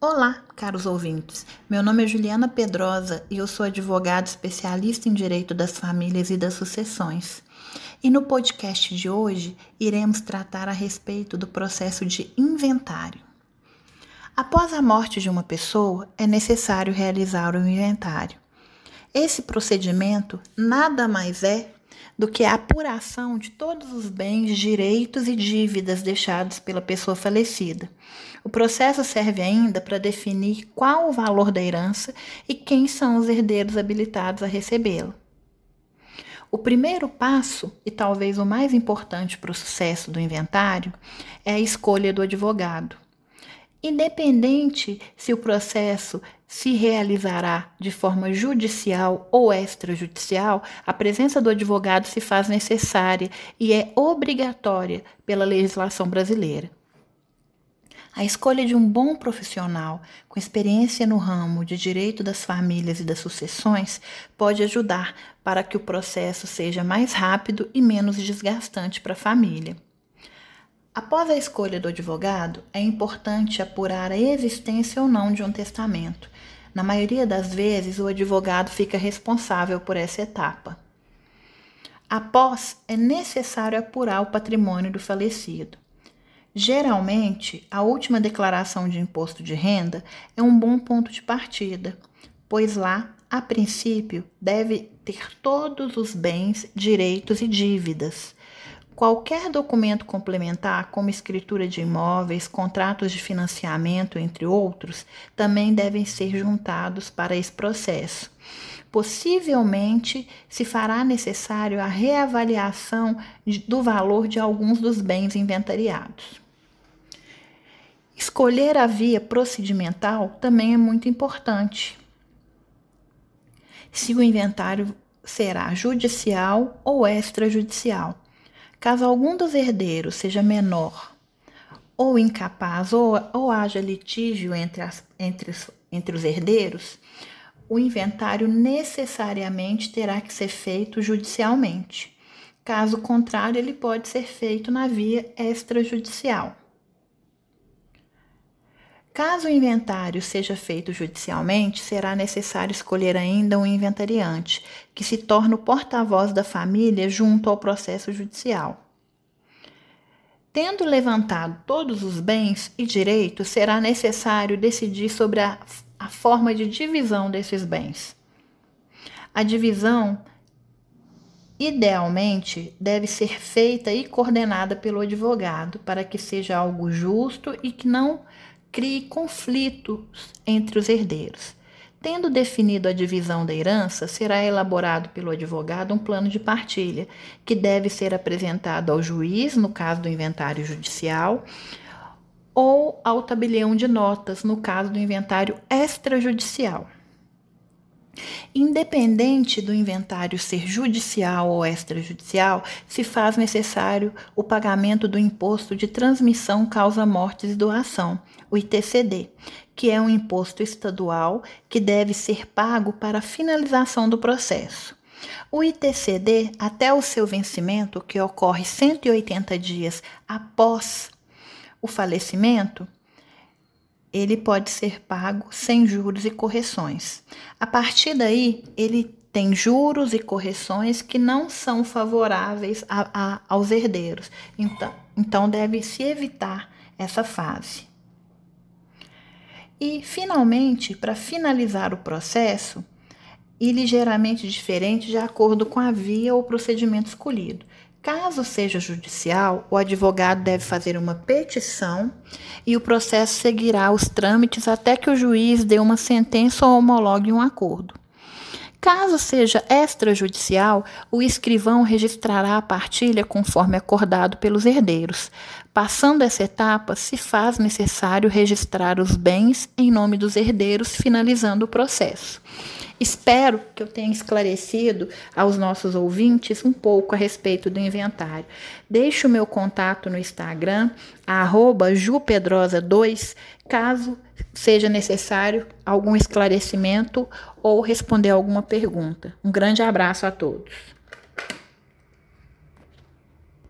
Olá, caros ouvintes. Meu nome é Juliana Pedrosa e eu sou advogada especialista em direito das famílias e das sucessões. E no podcast de hoje iremos tratar a respeito do processo de inventário. Após a morte de uma pessoa, é necessário realizar o inventário. Esse procedimento nada mais é do que a apuração de todos os bens, direitos e dívidas deixados pela pessoa falecida. O processo serve ainda para definir qual o valor da herança e quem são os herdeiros habilitados a recebê-la. O primeiro passo, e talvez o mais importante para o sucesso do inventário, é a escolha do advogado. Independente se o processo se realizará de forma judicial ou extrajudicial, a presença do advogado se faz necessária e é obrigatória pela legislação brasileira. A escolha de um bom profissional com experiência no ramo de direito das famílias e das sucessões pode ajudar para que o processo seja mais rápido e menos desgastante para a família. Após a escolha do advogado, é importante apurar a existência ou não de um testamento. Na maioria das vezes, o advogado fica responsável por essa etapa. Após, é necessário apurar o patrimônio do falecido. Geralmente, a última declaração de imposto de renda é um bom ponto de partida, pois lá, a princípio, deve ter todos os bens, direitos e dívidas Qualquer documento complementar, como escritura de imóveis, contratos de financiamento, entre outros, também devem ser juntados para esse processo. Possivelmente se fará necessário a reavaliação do valor de alguns dos bens inventariados. Escolher a via procedimental também é muito importante. Se o inventário será judicial ou extrajudicial. Caso algum dos herdeiros seja menor ou incapaz, ou, ou haja litígio entre, as, entre, entre os herdeiros, o inventário necessariamente terá que ser feito judicialmente. Caso contrário, ele pode ser feito na via extrajudicial. Caso o inventário seja feito judicialmente, será necessário escolher ainda um inventariante, que se torne o porta-voz da família junto ao processo judicial. Tendo levantado todos os bens e direitos, será necessário decidir sobre a, a forma de divisão desses bens. A divisão, idealmente, deve ser feita e coordenada pelo advogado para que seja algo justo e que não crie conflitos entre os herdeiros. Tendo definido a divisão da herança, será elaborado pelo advogado um plano de partilha, que deve ser apresentado ao juiz, no caso do inventário judicial, ou ao tabelião de notas, no caso do inventário extrajudicial. Independente do inventário ser judicial ou extrajudicial, se faz necessário o pagamento do imposto de transmissão causa mortes e doação, o ITCD, que é um imposto estadual que deve ser pago para a finalização do processo. O ITCD, até o seu vencimento, que ocorre 180 dias após o falecimento, ele pode ser pago sem juros e correções. A partir daí, ele tem juros e correções que não são favoráveis a, a, aos herdeiros. Então, então deve-se evitar essa fase. E, finalmente, para finalizar o processo, e ligeiramente diferente de acordo com a via ou procedimento escolhido. Caso seja judicial, o advogado deve fazer uma petição e o processo seguirá os trâmites até que o juiz dê uma sentença ou homologue um acordo. Caso seja extrajudicial, o escrivão registrará a partilha conforme acordado pelos herdeiros. Passando essa etapa, se faz necessário registrar os bens em nome dos herdeiros, finalizando o processo. Espero que eu tenha esclarecido aos nossos ouvintes um pouco a respeito do inventário. Deixe o meu contato no Instagram, jupedrosa2, caso seja necessário algum esclarecimento ou responder alguma pergunta. Um grande abraço a todos.